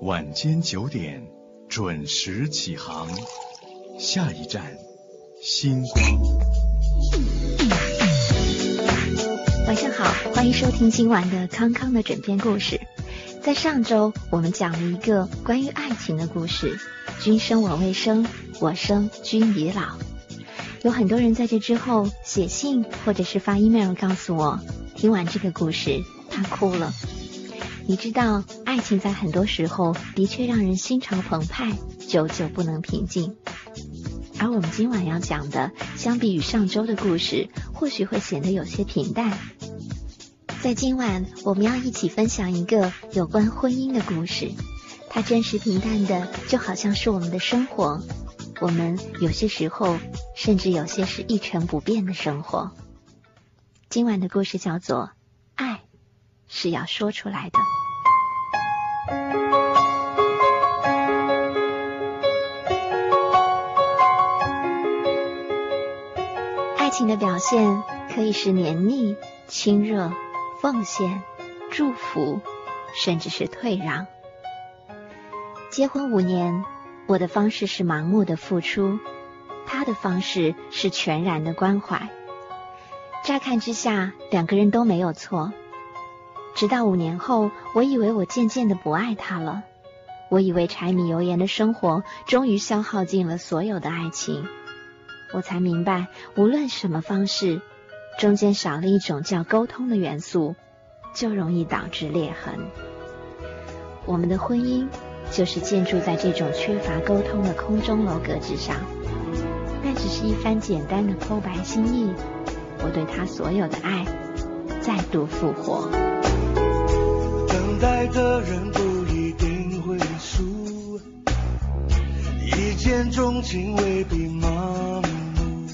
晚间九点准时起航，下一站星光。晚上好，欢迎收听今晚的康康的枕边故事。在上周，我们讲了一个关于爱情的故事。君生我未生，我生君已老。有很多人在这之后写信或者是发 email 告诉我，听完这个故事，他哭了。你知道，爱情在很多时候的确让人心潮澎湃，久久不能平静。而我们今晚要讲的，相比于上周的故事，或许会显得有些平淡。在今晚，我们要一起分享一个有关婚姻的故事。它真实平淡的，就好像是我们的生活。我们有些时候，甚至有些是一成不变的生活。今晚的故事叫做《爱是要说出来的》。爱情的表现可以是黏腻、亲热、奉献、祝福，甚至是退让。结婚五年。我的方式是盲目的付出，他的方式是全然的关怀。乍看之下，两个人都没有错。直到五年后，我以为我渐渐的不爱他了。我以为柴米油盐的生活终于消耗尽了所有的爱情。我才明白，无论什么方式，中间少了一种叫沟通的元素，就容易导致裂痕。我们的婚姻。就是建筑在这种缺乏沟通的空中楼阁之上，那只是一番简单的剖白心意。我对他所有的爱再度复活。等待的人不一定会输，一见钟情未必盲目。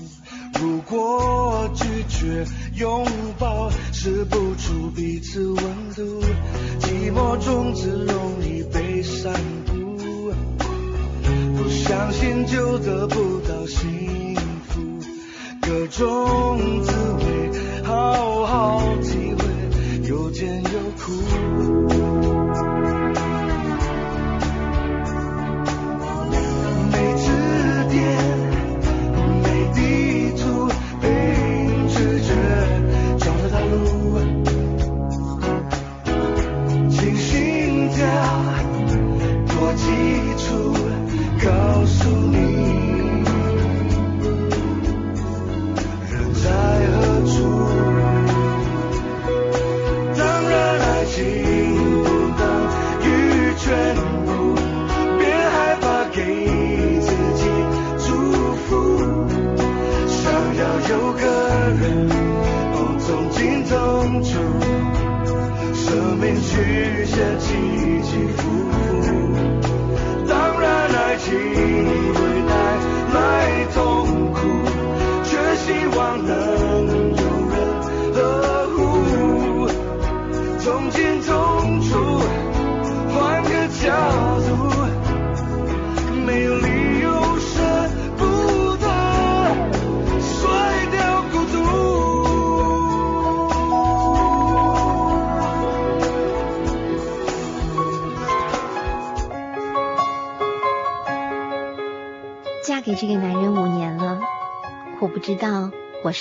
如果拒绝拥抱，试不出彼此温度，寂寞种子容易被散布。不相信就得不到幸福，各种滋味好好体会，有甜有苦。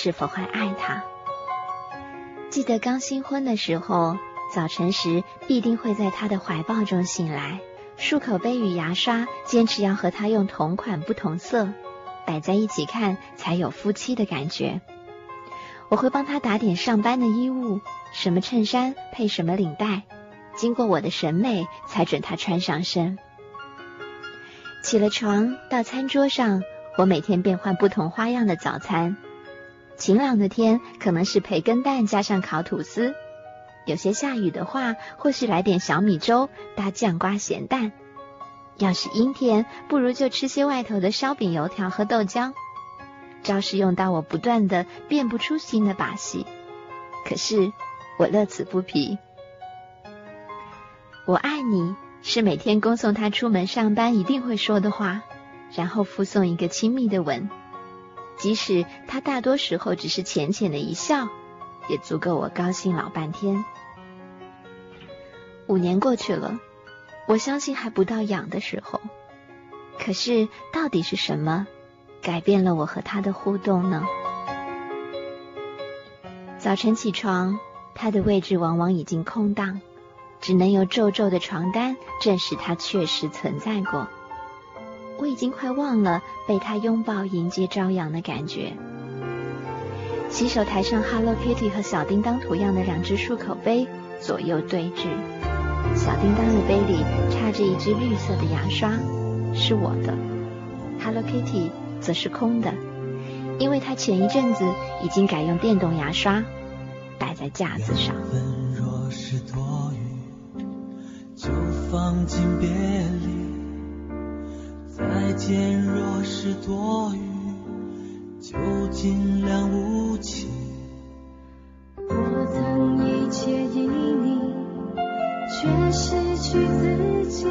是否还爱他。记得刚新婚的时候，早晨时必定会在他的怀抱中醒来，漱口杯与牙刷坚持要和他用同款不同色，摆在一起看才有夫妻的感觉。我会帮他打点上班的衣物，什么衬衫配什么领带，经过我的审美才准他穿上身。起了床，到餐桌上，我每天变换不同花样的早餐。晴朗的天可能是培根蛋加上烤吐司，有些下雨的话，或许来点小米粥搭酱瓜咸蛋。要是阴天，不如就吃些外头的烧饼、油条和豆浆。招式用到我不断的变不出新的把戏，可是我乐此不疲。我爱你是每天恭送他出门上班一定会说的话，然后附送一个亲密的吻。即使他大多时候只是浅浅的一笑，也足够我高兴老半天。五年过去了，我相信还不到痒的时候。可是到底是什么改变了我和他的互动呢？早晨起床，他的位置往往已经空荡，只能由皱皱的床单证实他确实存在过。我已经快忘了被他拥抱迎接朝阳的感觉。洗手台上 Hello Kitty 和小叮当图样的两只漱口杯左右对峙，小叮当的杯里插着一支绿色的牙刷，是我的；Hello Kitty 则是空的，因为他前一阵子已经改用电动牙刷，摆在架子上。若是多余，就放进别离。间，若是多余，就尽量无情。我曾一切依你，却失去自己。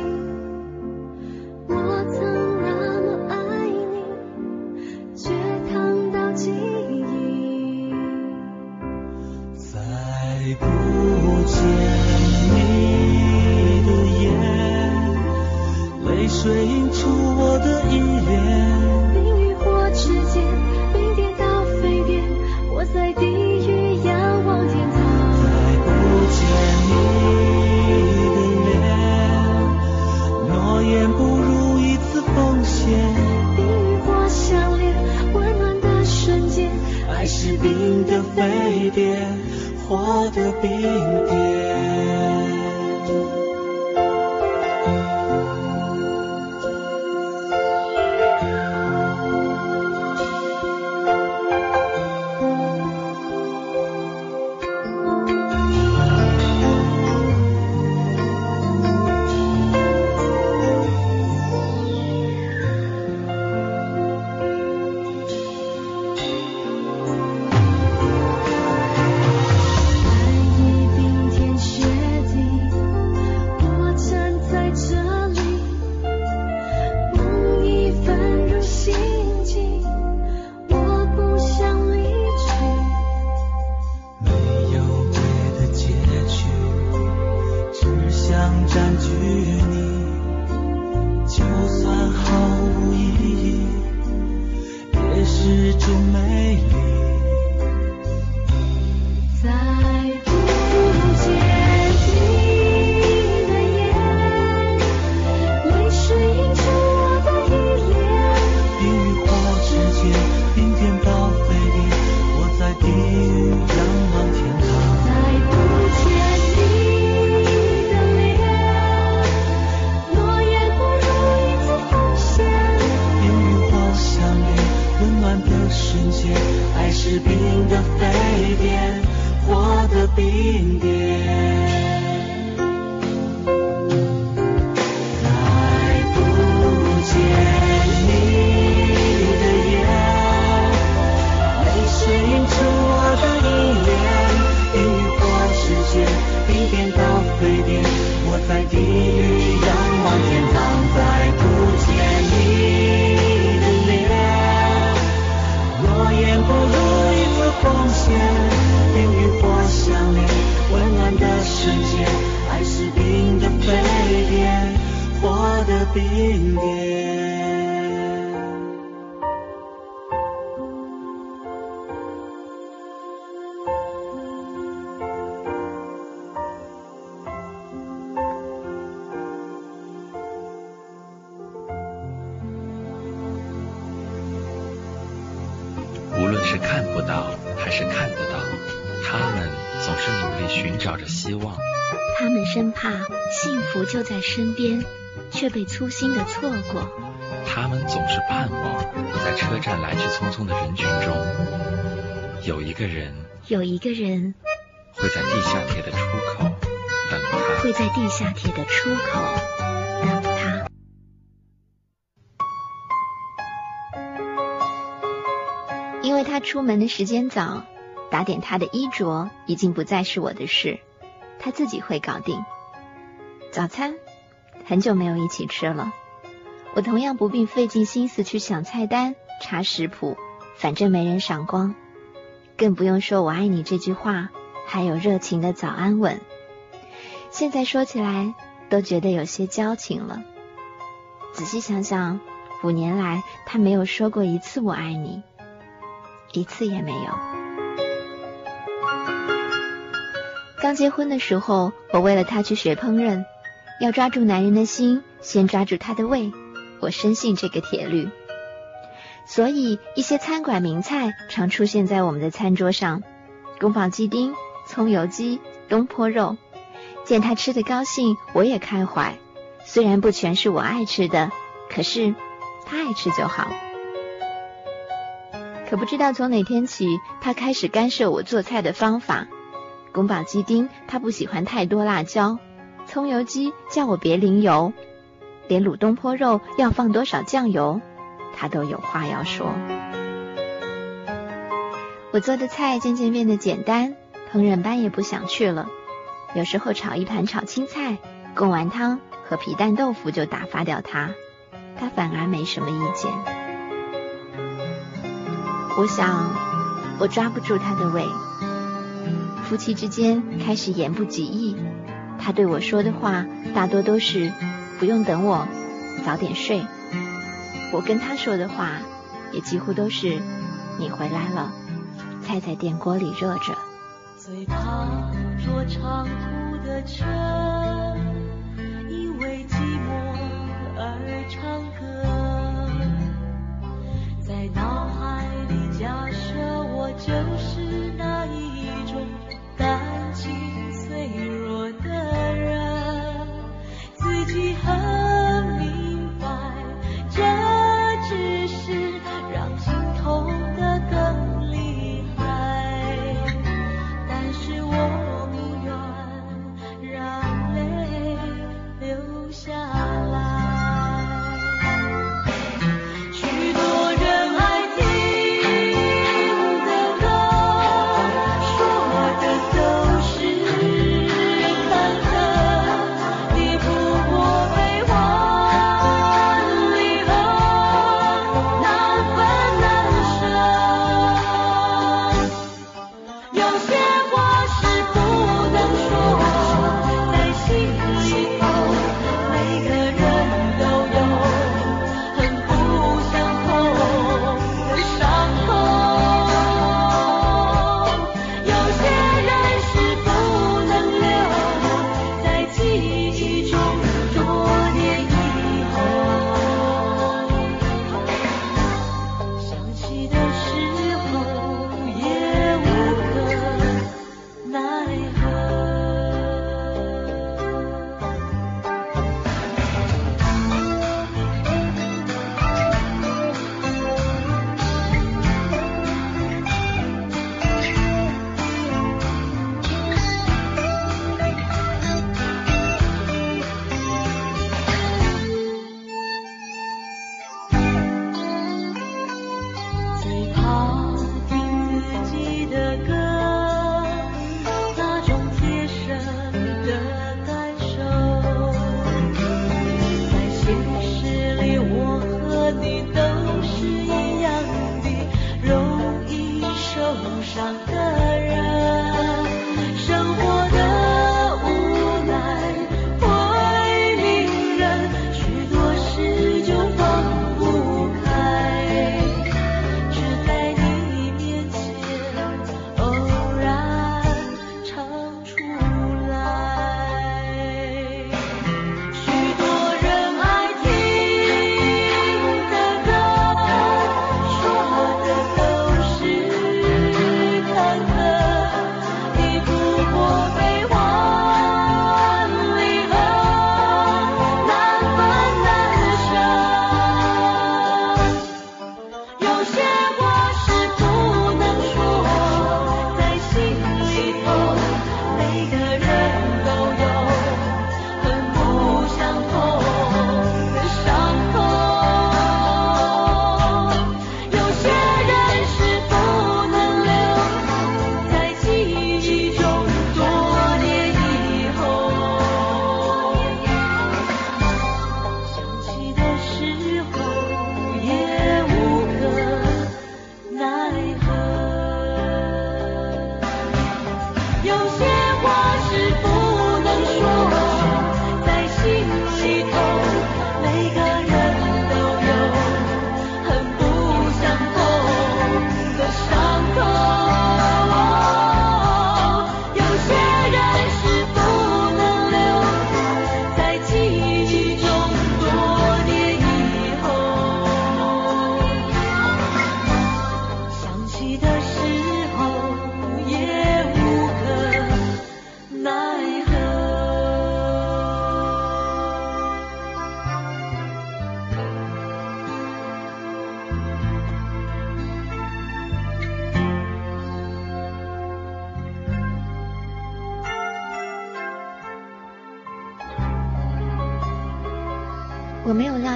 身边，却被粗心的错过。他们总是盼望，在车站来去匆匆的人群中，有一个人有一个人会在地下铁的出口等他。会在地下铁的出口等他。因为他出门的时间早，打点他的衣着已经不再是我的事，他自己会搞定。早餐很久没有一起吃了，我同样不必费尽心思去想菜单、查食谱，反正没人赏光，更不用说我爱你这句话，还有热情的早安吻。现在说起来，都觉得有些矫情了。仔细想想，五年来他没有说过一次“我爱你”，一次也没有。刚结婚的时候，我为了他去学烹饪，要抓住男人的心，先抓住他的胃。我深信这个铁律，所以一些餐馆名菜常出现在我们的餐桌上：宫保鸡丁、葱油鸡、东坡肉。见他吃的高兴，我也开怀。虽然不全是我爱吃的，可是他爱吃就好。可不知道从哪天起，他开始干涉我做菜的方法。宫保鸡丁他不喜欢太多辣椒，葱油鸡叫我别淋油。连卤东坡肉要放多少酱油，他都有话要说。我做的菜渐渐变得简单，烹饪班也不想去了。有时候炒一盘炒青菜、贡丸汤和皮蛋豆腐就打发掉他，他反而没什么意见。我想，我抓不住他的胃。夫妻之间开始言不及义，他对我说的话大多都是。不用等我，早点睡。我跟他说的话，也几乎都是你回来了，菜在电锅里热着。最怕坐长途的车，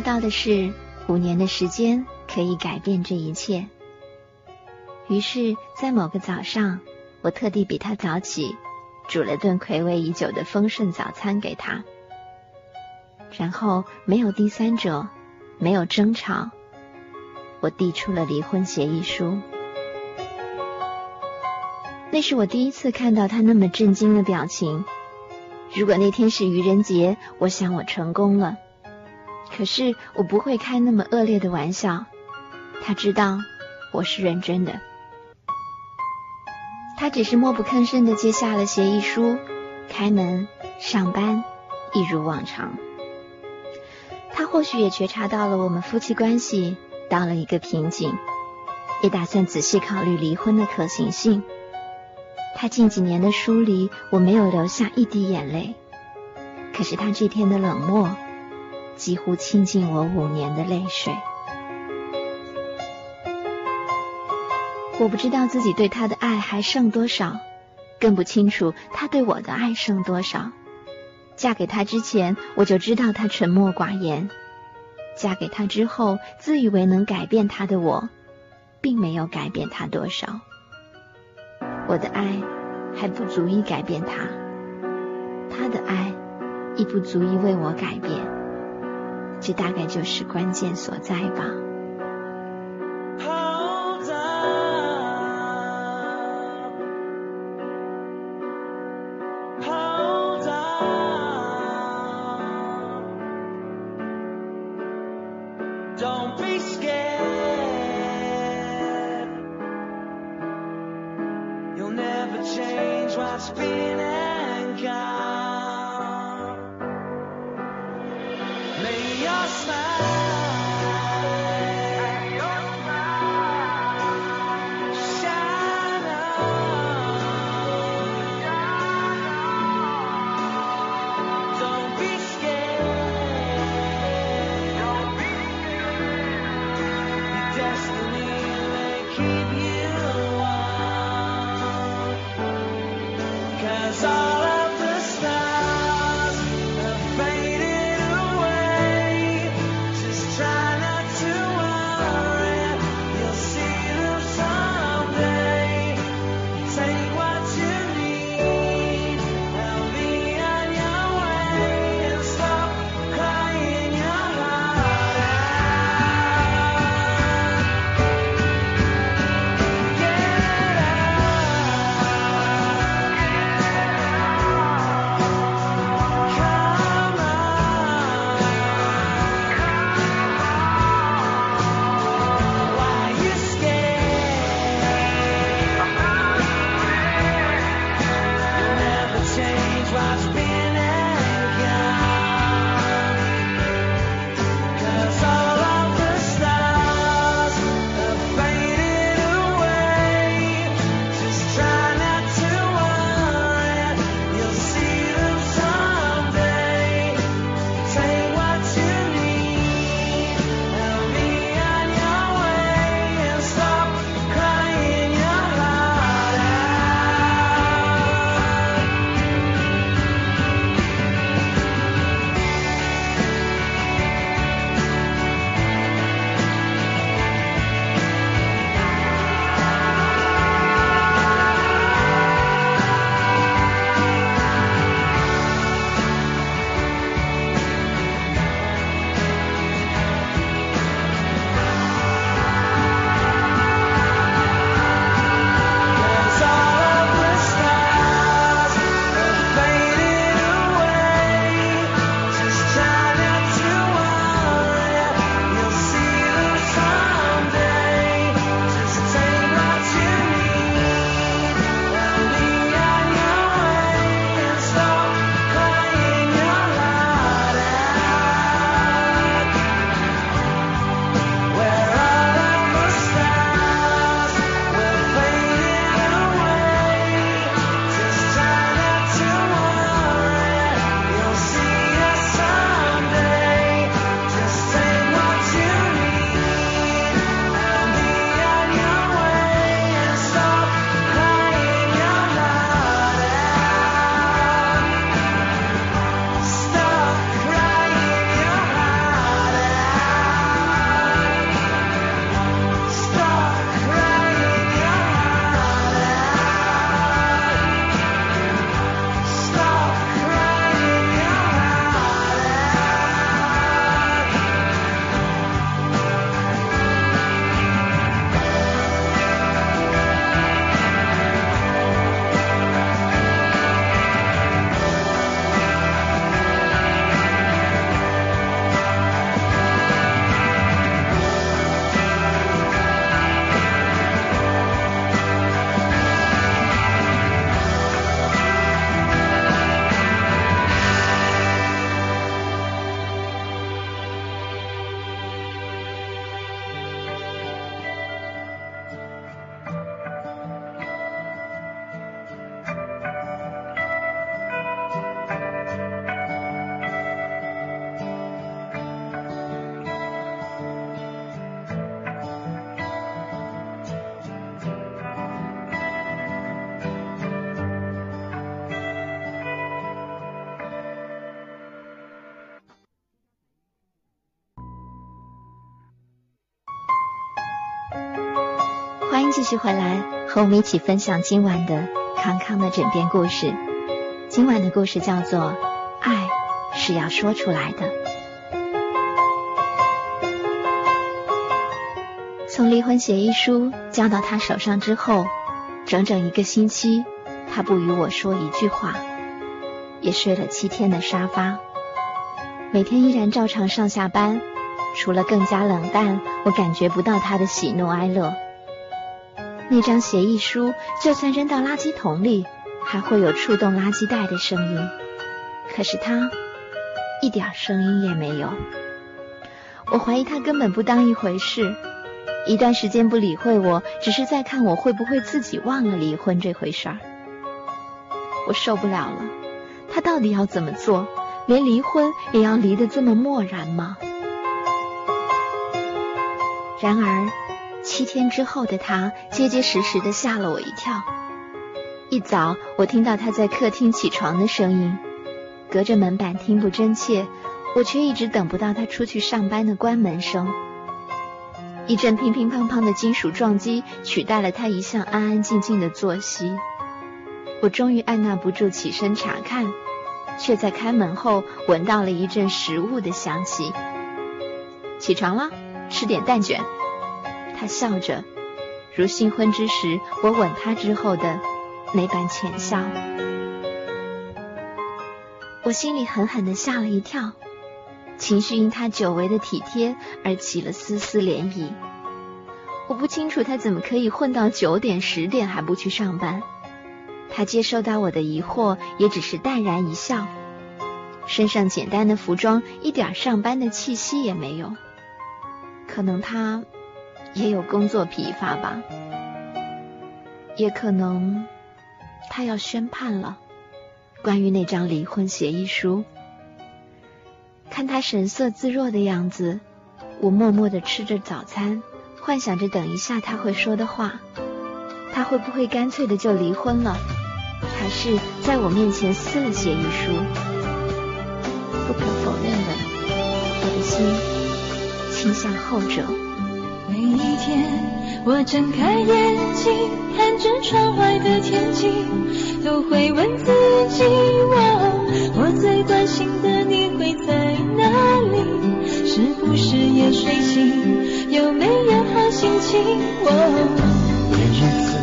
到的是，五年的时间可以改变这一切。于是，在某个早上，我特地比他早起，煮了顿暌违已久的丰盛早餐给他。然后，没有第三者，没有争吵，我递出了离婚协议书。那是我第一次看到他那么震惊的表情。如果那天是愚人节，我想我成功了。可是我不会开那么恶劣的玩笑。他知道我是认真的。他只是默不吭声的接下了协议书，开门上班，一如往常。他或许也觉察到了我们夫妻关系到了一个瓶颈，也打算仔细考虑离婚的可行性。他近几年的疏离，我没有流下一滴眼泪。可是他这天的冷漠，几乎倾尽我五年的泪水。我不知道自己对他的爱还剩多少，更不清楚他对我的爱剩多少。嫁给他之前，我就知道他沉默寡言；嫁给他之后，自以为能改变他的我，并没有改变他多少。我的爱还不足以改变他，他的爱亦不足以为我改变，这大概就是关键所在吧。续回来，和我们一起分享今晚的康康的枕边故事。今晚的故事叫做《爱是要说出来的》。从离婚协议书交到他手上之后，整整一个星期，他不与我说一句话，也睡了七天的沙发。每天依然照常上下班，除了更加冷淡，我感觉不到他的喜怒哀乐。那张协议书，就算扔到垃圾桶里，还会有触动垃圾袋的声音。可是他一点声音也没有。我怀疑他根本不当一回事，一段时间不理会我，只是在看我会不会自己忘了离婚这回事儿。我受不了了，他到底要怎么做？连离婚也要离得这么漠然吗？然而。七天之后的他，结结实实的吓了我一跳。一早，我听到他在客厅起床的声音，隔着门板听不真切，我却一直等不到他出去上班的关门声。一阵乒乒乓乓的金属撞击取代了他一向安安静静的作息。我终于按捺不住起身查看，却在开门后闻到了一阵食物的香气。起床了，吃点蛋卷。他笑着，如新婚之时我吻他之后的那般浅笑。我心里狠狠的吓了一跳，情绪因他久违的体贴而起了丝丝涟漪。我不清楚他怎么可以混到九点十点还不去上班。他接收到我的疑惑，也只是淡然一笑，身上简单的服装一点上班的气息也没有。可能他。也有工作疲乏吧，也可能他要宣判了。关于那张离婚协议书，看他神色自若的样子，我默默的吃着早餐，幻想着等一下他会说的话。他会不会干脆的就离婚了，还是在我面前撕了协议书？不可否认的，我的心倾向后者。一天，我睁开眼睛，看着窗外的天气，都会问自己：我我最关心的你会在哪里？是不是也睡醒？有没有好心情？每一次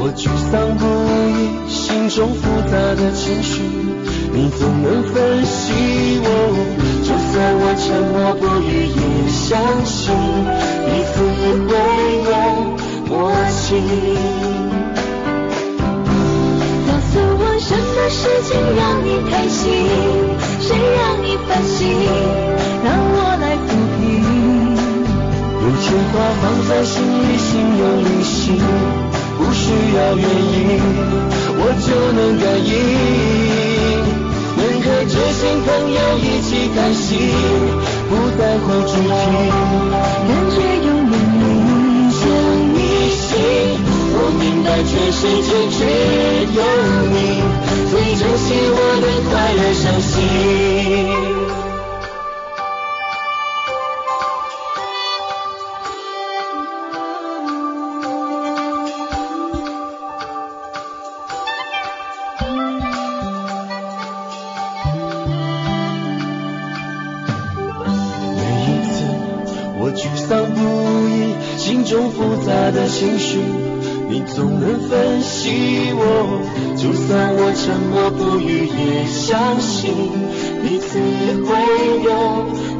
我沮丧不已，心中复杂的情绪，你总能分析我。就算我沉默不语，也相信。告诉我什么事情让你开心，谁让你烦心，让我来抚平。有些话放在心里，心有灵犀，不需要原因，我就能感应。能和知心朋友一起开心，不在乎主题。感觉永我明白全世界只有你最珍惜我的快乐伤心每一次我沮丧不已心中复杂的情绪你总能分析我。就算我沉默不语，也相信彼此会有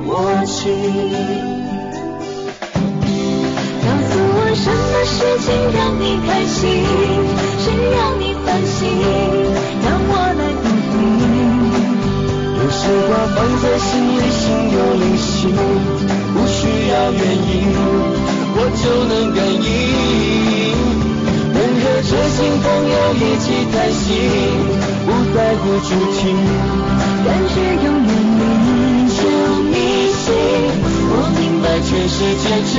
默契。告诉我什么事情让你开心，谁让你烦心，让我来抚平。有些话放在心里，心有灵犀，不需要原因。我就能感心朋友一起开心，不在乎主题，感觉永远你就你心。我明白全世界只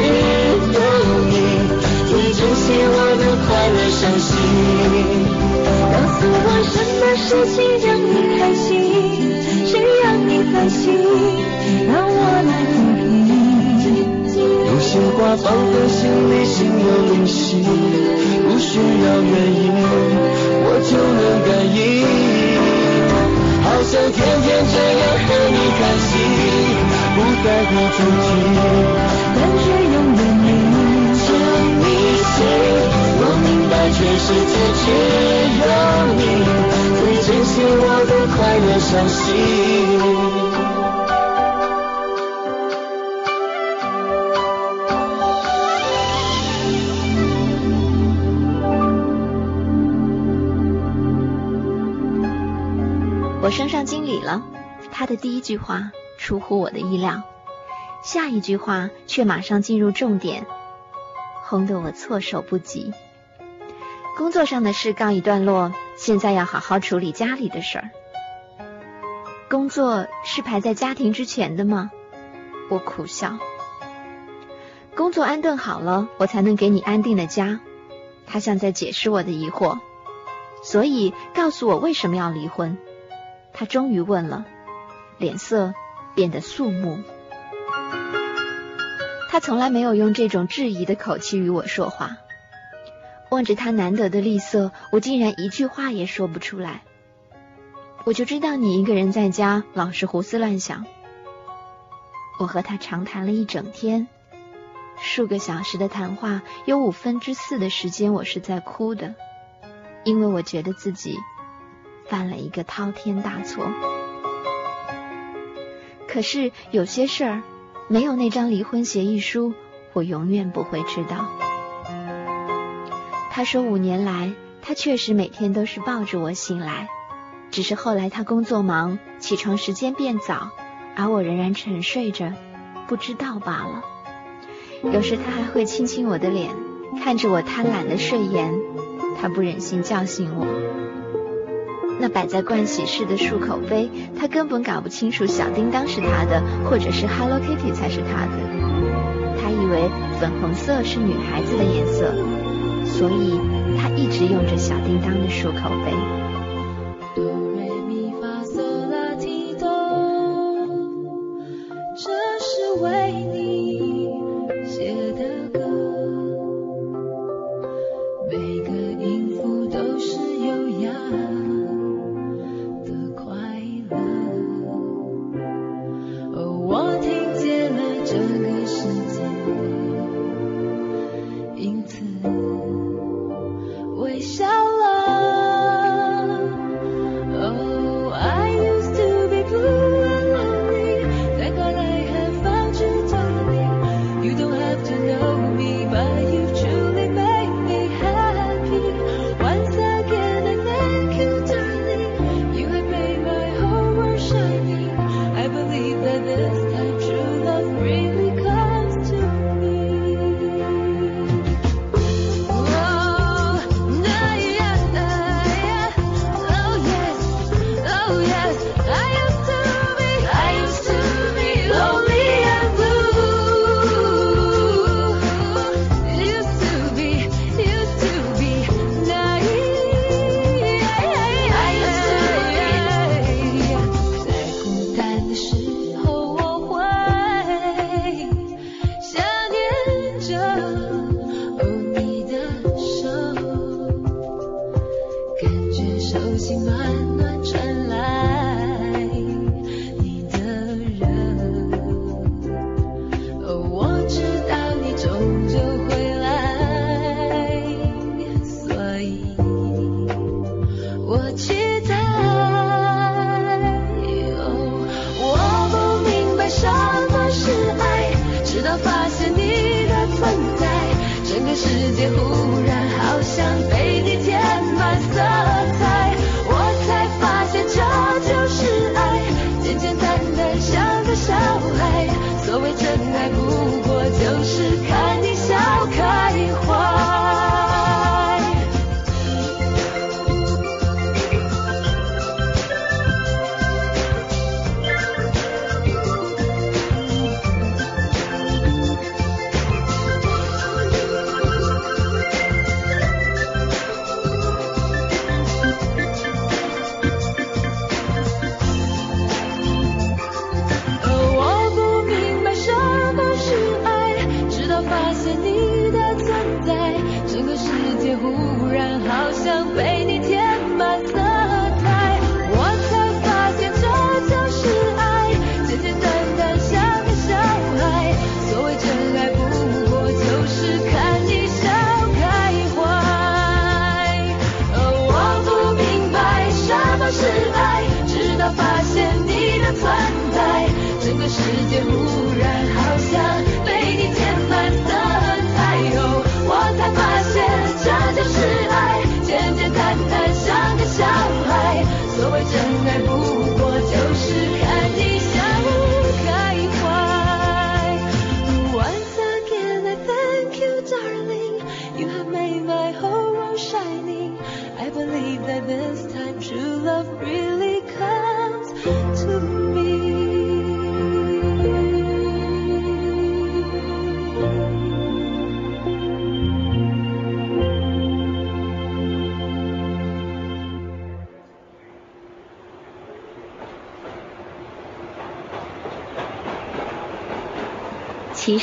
有你最珍惜我的快乐伤心。告诉我什么事情让你开心，谁让你烦心，让我来抚平。有些话放在心里，心有灵犀，不需要原因，我就能感应。好想天天这样和你开心，不在乎主题，但却永远明着你心。我明白全世界只有你，最珍惜我的快乐伤心。他的第一句话出乎我的意料，下一句话却马上进入重点，轰得我措手不及。工作上的事告一段落，现在要好好处理家里的事儿。工作是排在家庭之前的吗？我苦笑。工作安顿好了，我才能给你安定的家。他像在解释我的疑惑，所以告诉我为什么要离婚。他终于问了，脸色变得肃穆。他从来没有用这种质疑的口气与我说话。望着他难得的厉色，我竟然一句话也说不出来。我就知道你一个人在家老是胡思乱想。我和他长谈了一整天，数个小时的谈话，有五分之四的时间我是在哭的，因为我觉得自己。犯了一个滔天大错，可是有些事儿没有那张离婚协议书，我永远不会知道。他说五年来，他确实每天都是抱着我醒来，只是后来他工作忙，起床时间变早，而我仍然沉睡着，不知道罢了。有时他还会亲亲我的脸，看着我贪婪的睡颜，他不忍心叫醒我。那摆在盥洗室的漱口杯，他根本搞不清楚小叮当是他的，或者是 Hello Kitty 才是他的。他以为粉红色是女孩子的颜色，所以他一直用着小叮当的漱口杯。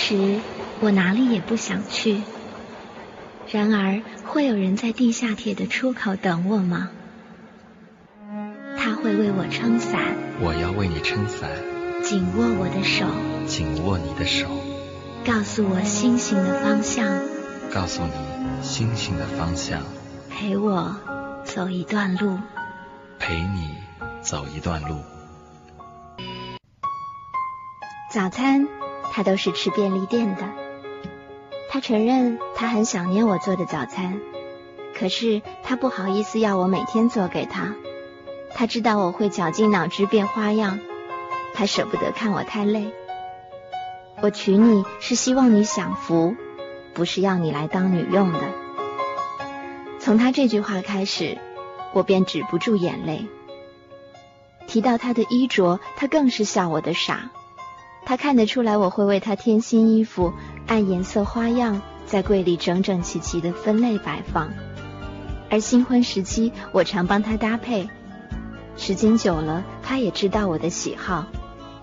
其实我哪里也不想去，然而会有人在地下铁的出口等我吗？他会为我撑伞，我要为你撑伞，紧握我的手，紧握你的手，告诉我星星的方向，告诉你星星的方向，陪我走一段路。陪你走一段路。早餐他都是吃便利店的。他承认他很想念我做的早餐，可是他不好意思要我每天做给他。他知道我会绞尽脑汁变花样，他舍不得看我太累。我娶你是希望你享福，不是要你来当女用的。从他这句话开始，我便止不住眼泪。提到他的衣着，他更是笑我的傻。他看得出来我会为他添新衣服，按颜色花样在柜里整整齐齐的分类摆放。而新婚时期，我常帮他搭配。时间久了，他也知道我的喜好，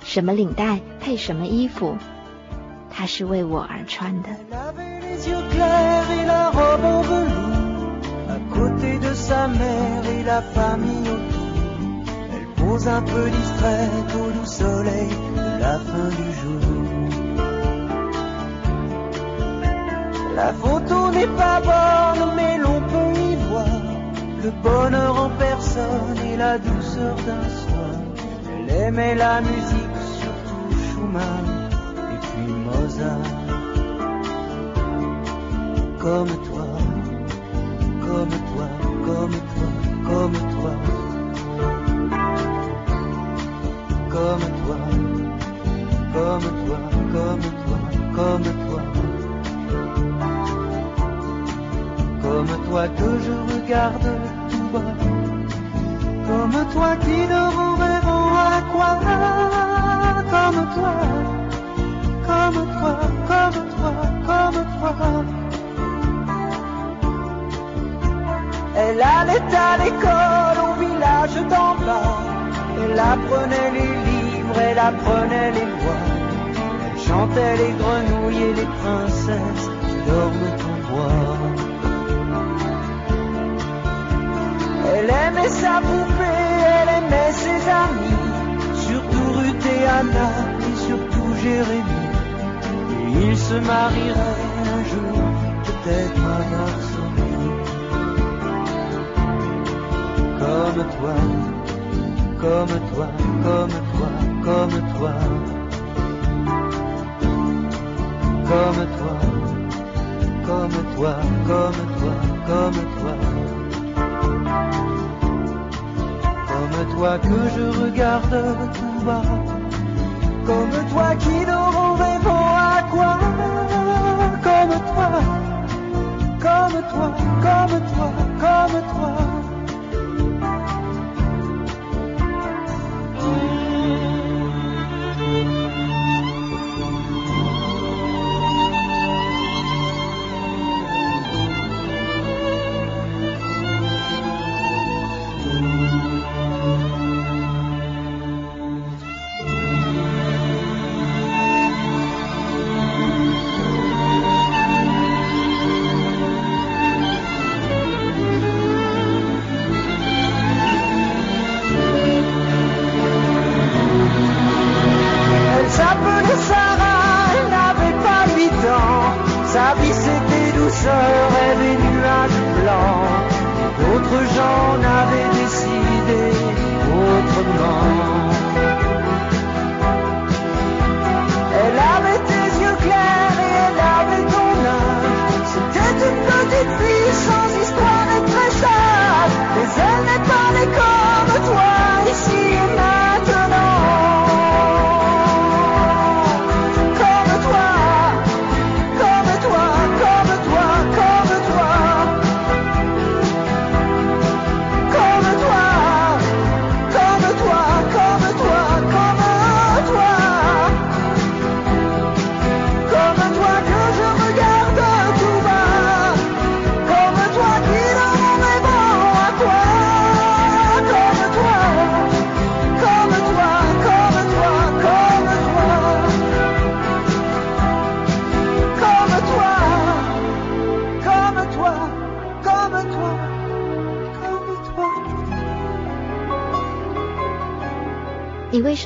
什么领带配什么衣服，他是为我而穿的。La fin du jour. La photo n'est pas bonne, mais l'on peut y voir le bonheur en personne et la douceur d'un soir. Elle aimait la musique, surtout Schumann et puis Mozart comme toi, comme toi, comme toi, comme toi, comme toi, comme toi, comme toi, comme toi, comme toi que je regarde tout bas, comme toi qui en rêvant à quoi, comme toi, comme toi, comme toi, comme toi. Elle allait à l'école au village d'en bas. Elle apprenait les livres, elle apprenait les lois. Elle chantait les grenouilles et les princesses dorment en bois. Elle aimait sa poupée, elle aimait ses amis. Surtout Ruth et Anna et surtout Jérémie. Et ils se marieraient un jour, peut-être un garçon. comme toi, comme toi, comme toi, comme toi, comme toi, comme toi, comme toi, comme toi, comme toi que je regarde tout comme toi qui en rêvant à quoi, comme toi, comme toi, comme toi, comme toi.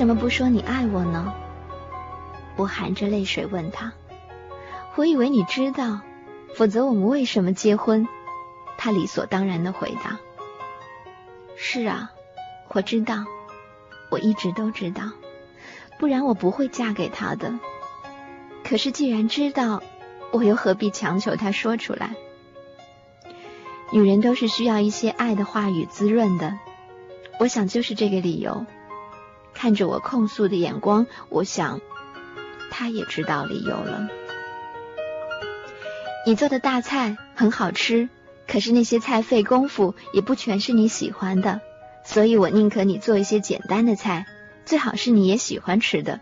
怎么不说你爱我呢？我含着泪水问他。我以为你知道，否则我们为什么结婚？他理所当然的回答：“是啊，我知道，我一直都知道，不然我不会嫁给他的。可是既然知道，我又何必强求他说出来？女人都是需要一些爱的话语滋润的，我想就是这个理由。看着我控诉的眼光，我想他也知道理由了。你做的大菜很好吃。”可是那些菜费功夫，也不全是你喜欢的，所以我宁可你做一些简单的菜，最好是你也喜欢吃的。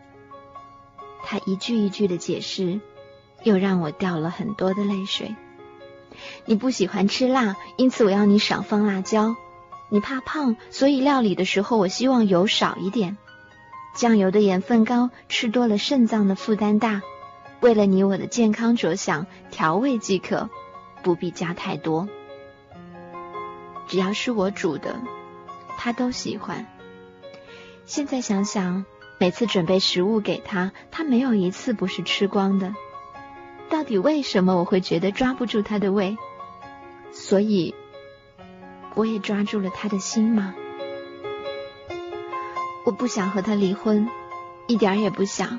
他一句一句的解释，又让我掉了很多的泪水。你不喜欢吃辣，因此我要你少放辣椒。你怕胖，所以料理的时候我希望油少一点。酱油的盐分高，吃多了肾脏的负担大。为了你我的健康着想，调味即可，不必加太多。只要是我煮的，他都喜欢。现在想想，每次准备食物给他，他没有一次不是吃光的。到底为什么我会觉得抓不住他的胃？所以，我也抓住了他的心吗？我不想和他离婚，一点儿也不想。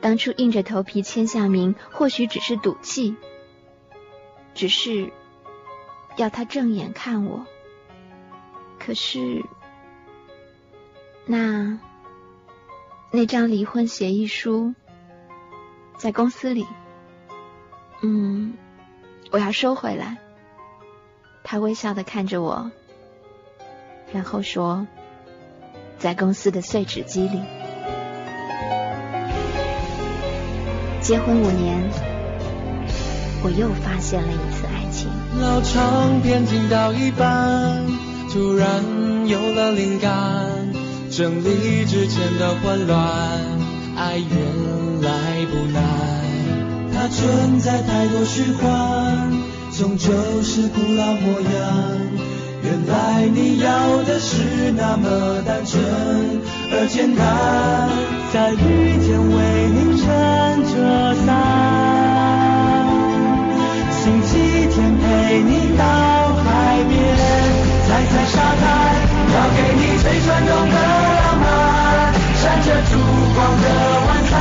当初硬着头皮签下名，或许只是赌气，只是。要他正眼看我，可是那那张离婚协议书在公司里，嗯，我要收回来。他微笑的看着我，然后说：“在公司的碎纸机里。”结婚五年，我又发现了一次爱情。老唱片听到一半，突然有了灵感，整理之前的混乱，爱原来不难。它存在太多虚幻，终究是古老模样。原来你要的是那么单纯而简单，在雨天为你撑着伞。星期天陪你到海边，踩踩沙滩，要给你最传统的浪漫，闪着烛光的晚餐，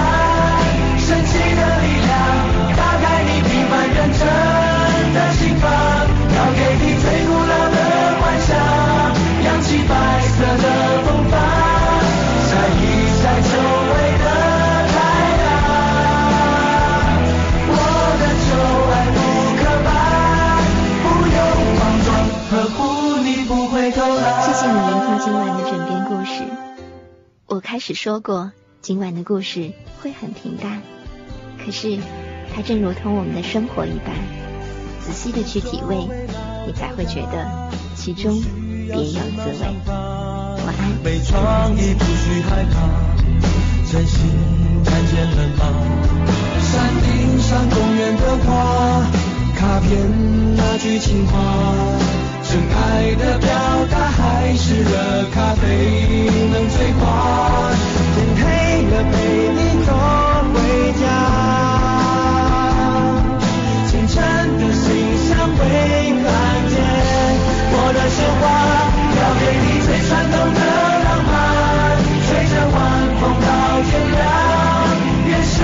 我开始说过，今晚的故事会很平淡，可是它正如同我们的生活一般，仔细的去体味，你才会觉得其中别有滋味。晚安。没创意不需害怕，真心看见了吗？山顶上公园的花，卡片那句情话。真爱的表达还是热咖啡能催化？天黑了陪你走回家，清晨的信箱会看见我的鲜花，要给你最传统的浪漫，吹着晚风到天亮，原始